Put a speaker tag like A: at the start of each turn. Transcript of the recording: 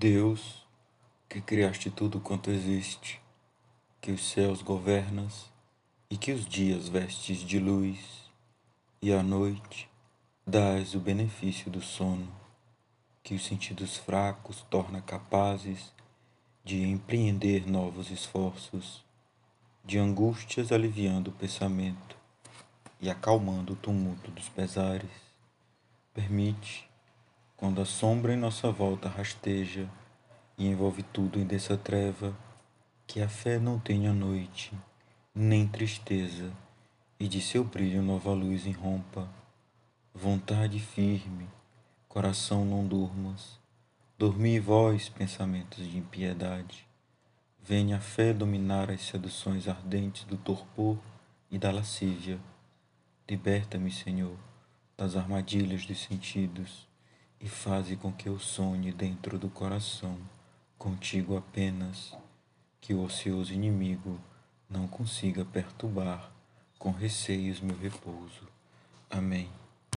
A: Deus, que criaste tudo quanto existe, que os céus governas e que os dias vestes de luz, e à noite dás o benefício do sono, que os sentidos fracos torna capazes de empreender novos esforços, de angústias aliviando o pensamento e acalmando o tumulto dos pesares. Permite quando a sombra em nossa volta rasteja e envolve tudo em dessa treva, que a fé não tenha noite, nem tristeza, e de seu brilho nova luz irrompa. Vontade firme, coração não durmas, dormi vós, pensamentos de impiedade. Venha a fé dominar as seduções ardentes do torpor e da lascívia. Liberta-me, Senhor, das armadilhas dos sentidos e faze com que eu sonhe dentro do coração, contigo apenas, que o ocioso inimigo não consiga perturbar com receios meu repouso. Amém.